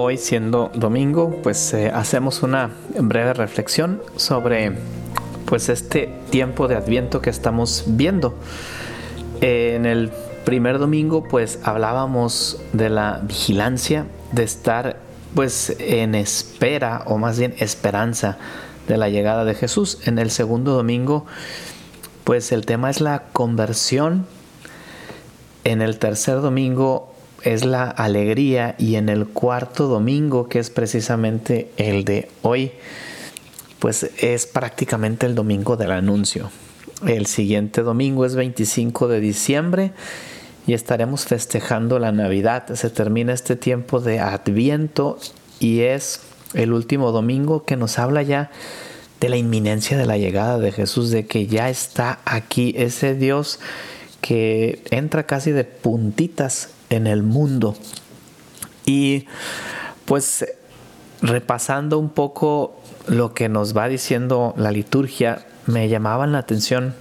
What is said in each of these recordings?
Hoy siendo domingo, pues eh, hacemos una breve reflexión sobre pues este tiempo de Adviento que estamos viendo. en el primer domingo pues hablábamos de la vigilancia, de estar pues en espera o más bien esperanza de la llegada de Jesús. En el segundo domingo pues el tema es la conversión. En el tercer domingo es la alegría y en el cuarto domingo, que es precisamente el de hoy, pues es prácticamente el domingo del anuncio. El siguiente domingo es 25 de diciembre y estaremos festejando la Navidad. Se termina este tiempo de Adviento y es el último domingo que nos habla ya de la inminencia de la llegada de Jesús, de que ya está aquí ese Dios que entra casi de puntitas en el mundo. Y pues repasando un poco lo que nos va diciendo la liturgia, me llamaban la atención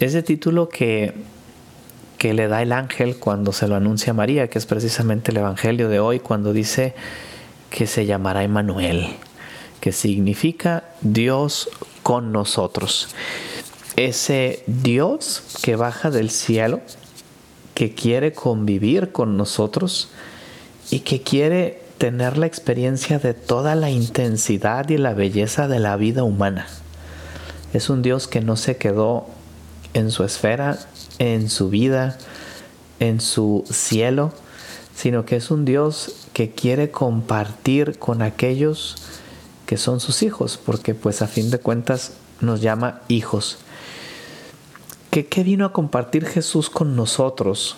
ese título que, que le da el ángel cuando se lo anuncia a María, que es precisamente el Evangelio de hoy, cuando dice que se llamará Emmanuel, que significa Dios con nosotros. Ese Dios que baja del cielo que quiere convivir con nosotros y que quiere tener la experiencia de toda la intensidad y la belleza de la vida humana. Es un Dios que no se quedó en su esfera, en su vida, en su cielo, sino que es un Dios que quiere compartir con aquellos que son sus hijos, porque pues a fin de cuentas nos llama hijos. ¿Qué, vino a compartir Jesús con nosotros?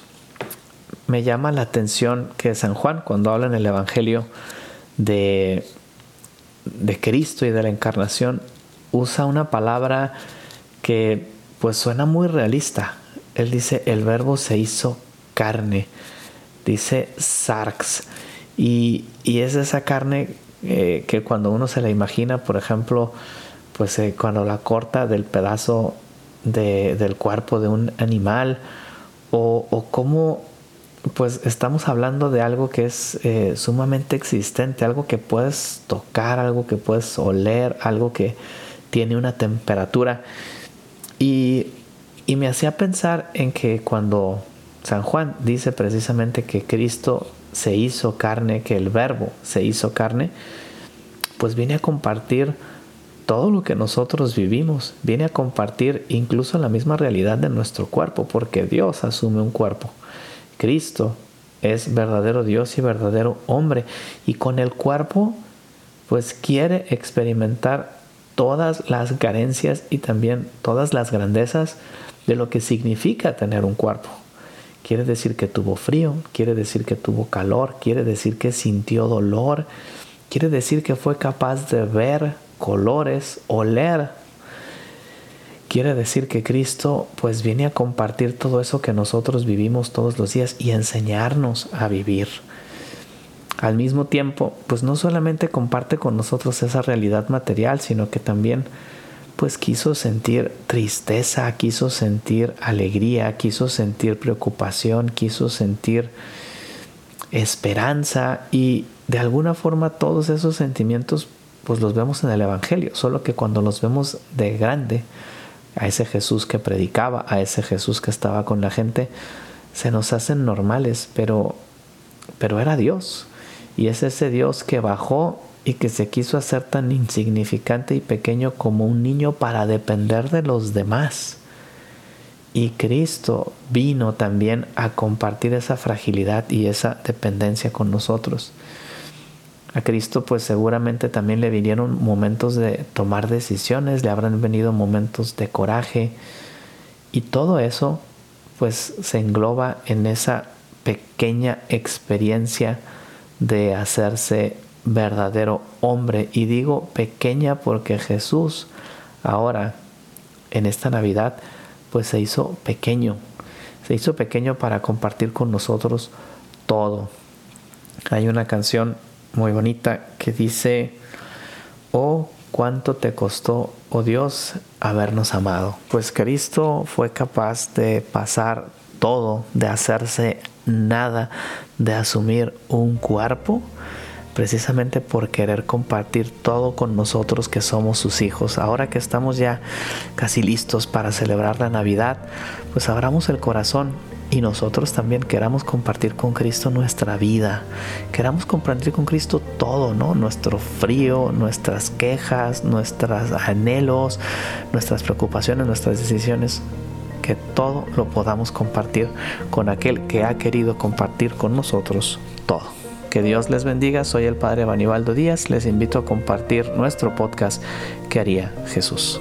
Me llama la atención que San Juan, cuando habla en el Evangelio de, de Cristo y de la encarnación, usa una palabra que pues suena muy realista. Él dice, el verbo se hizo carne, dice sarx, y, es esa carne eh, que cuando uno se la imagina, por ejemplo, pues eh, cuando la corta del pedazo del cuerpo de un animal o, cómo pues estamos hablando de algo que es eh, sumamente existente, algo que puedes tocar, algo que puedes oler, algo que tiene una temperatura. Y, y, me hacía pensar en que cuando San Juan dice precisamente que Cristo se hizo carne, que el verbo se hizo carne, pues viene a compartir todo lo que nosotros vivimos viene a compartir incluso la misma realidad de nuestro cuerpo, porque Dios asume un cuerpo. Cristo es verdadero Dios y verdadero hombre, y con el cuerpo pues quiere experimentar todas las carencias y también todas las grandezas de lo que significa tener un cuerpo. Quiere decir que tuvo frío, quiere decir que tuvo calor, quiere decir que sintió dolor, quiere decir que fue capaz de ver colores, oler. Quiere decir que Cristo pues viene a compartir todo eso que nosotros vivimos todos los días y enseñarnos a vivir. Al mismo tiempo, pues no solamente comparte con nosotros esa realidad material, sino que también pues quiso sentir tristeza, quiso sentir alegría, quiso sentir preocupación, quiso sentir esperanza y de alguna forma todos esos sentimientos pues los vemos en el Evangelio, solo que cuando los vemos de grande, a ese Jesús que predicaba, a ese Jesús que estaba con la gente, se nos hacen normales, pero, pero era Dios. Y es ese Dios que bajó y que se quiso hacer tan insignificante y pequeño como un niño para depender de los demás. Y Cristo vino también a compartir esa fragilidad y esa dependencia con nosotros. A Cristo pues seguramente también le vinieron momentos de tomar decisiones, le habrán venido momentos de coraje y todo eso pues se engloba en esa pequeña experiencia de hacerse verdadero hombre. Y digo pequeña porque Jesús ahora en esta Navidad pues se hizo pequeño. Se hizo pequeño para compartir con nosotros todo. Hay una canción muy bonita que dice, oh, cuánto te costó, oh Dios, habernos amado. Pues Cristo fue capaz de pasar todo, de hacerse nada, de asumir un cuerpo, precisamente por querer compartir todo con nosotros que somos sus hijos. Ahora que estamos ya casi listos para celebrar la Navidad, pues abramos el corazón y nosotros también queramos compartir con Cristo nuestra vida, queramos compartir con Cristo todo, ¿no? Nuestro frío, nuestras quejas, nuestros anhelos, nuestras preocupaciones, nuestras decisiones, que todo lo podamos compartir con aquel que ha querido compartir con nosotros todo. Que Dios les bendiga, soy el Padre Banibaldo Díaz, les invito a compartir nuestro podcast que haría Jesús.